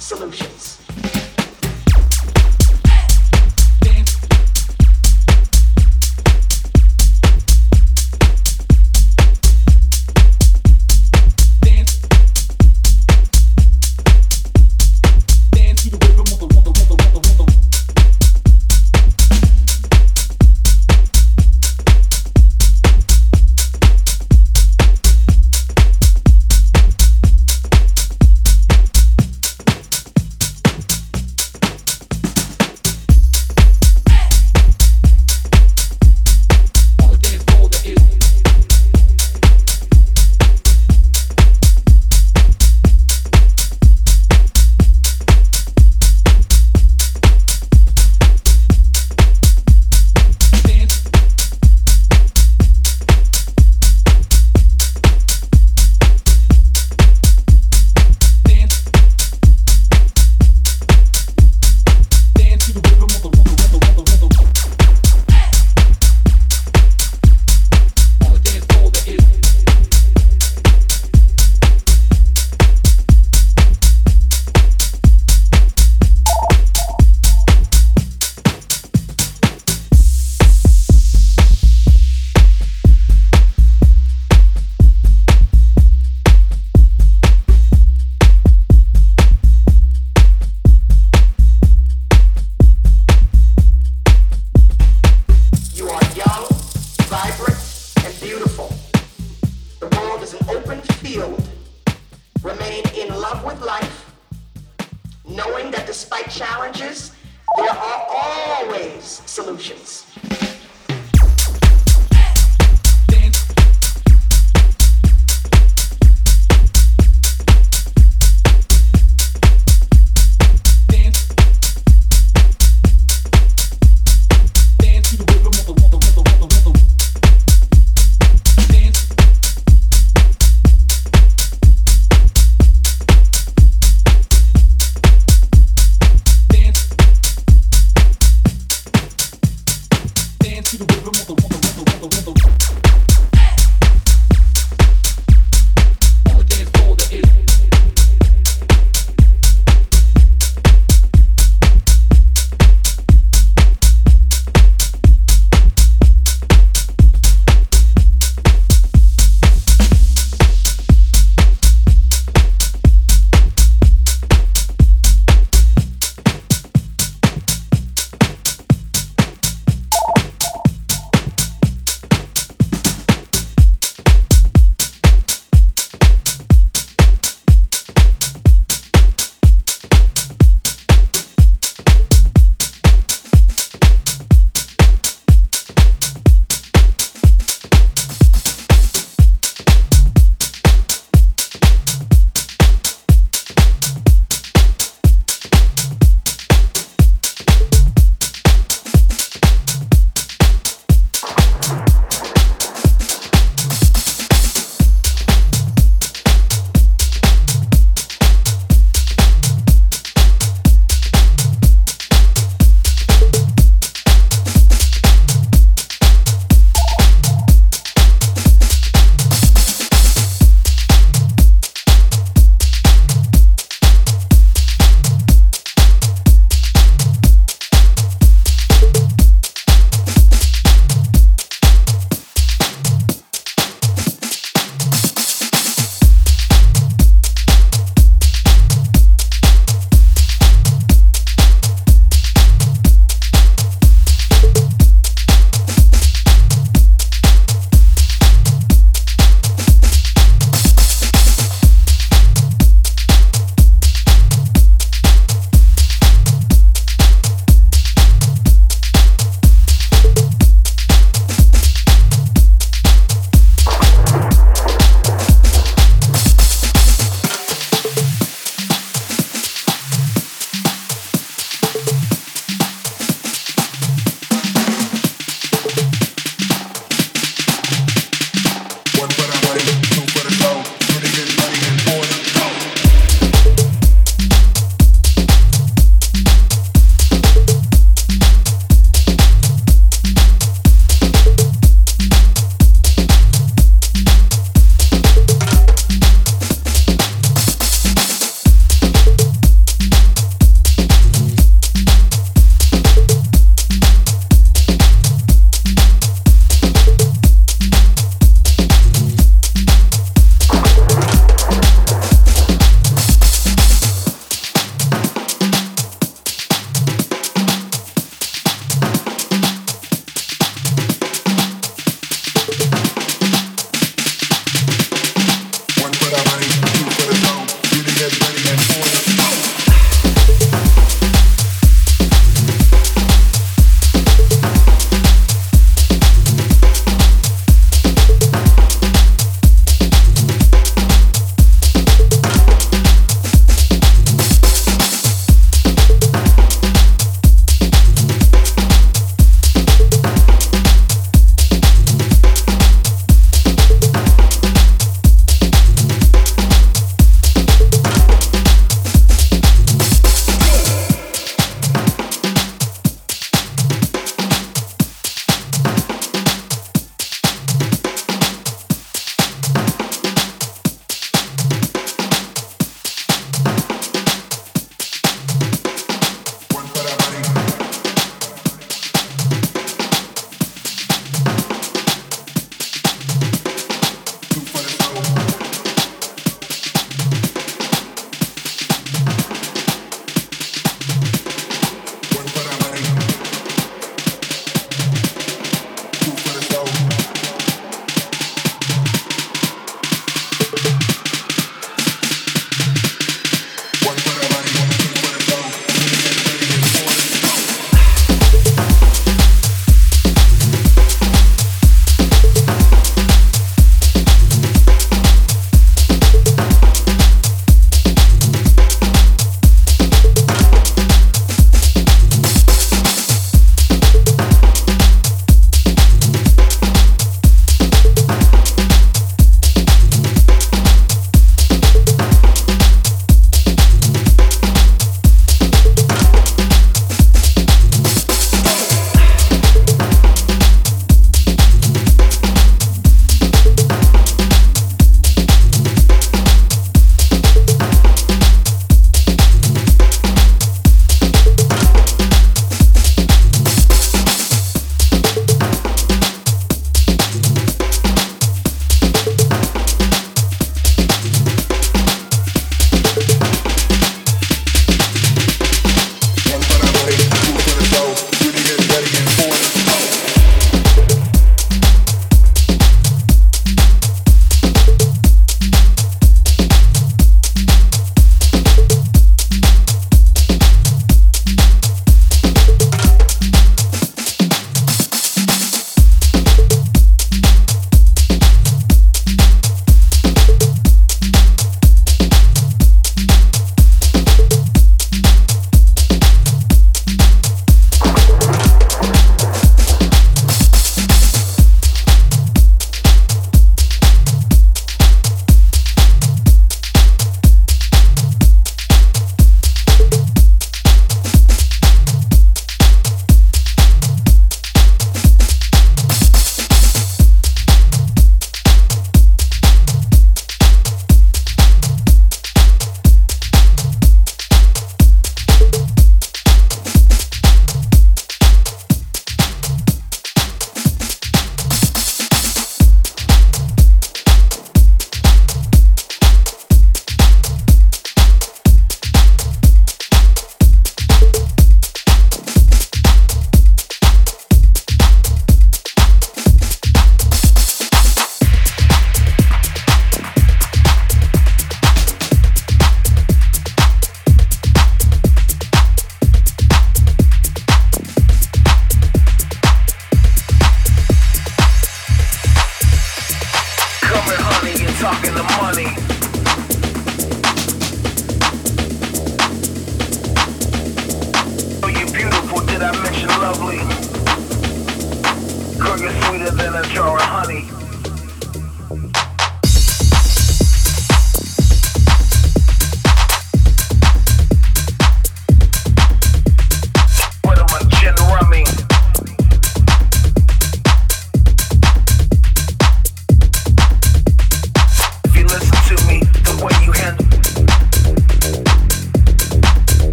solutions. The world is an open field. Remain in love with life, knowing that despite challenges, there are always solutions.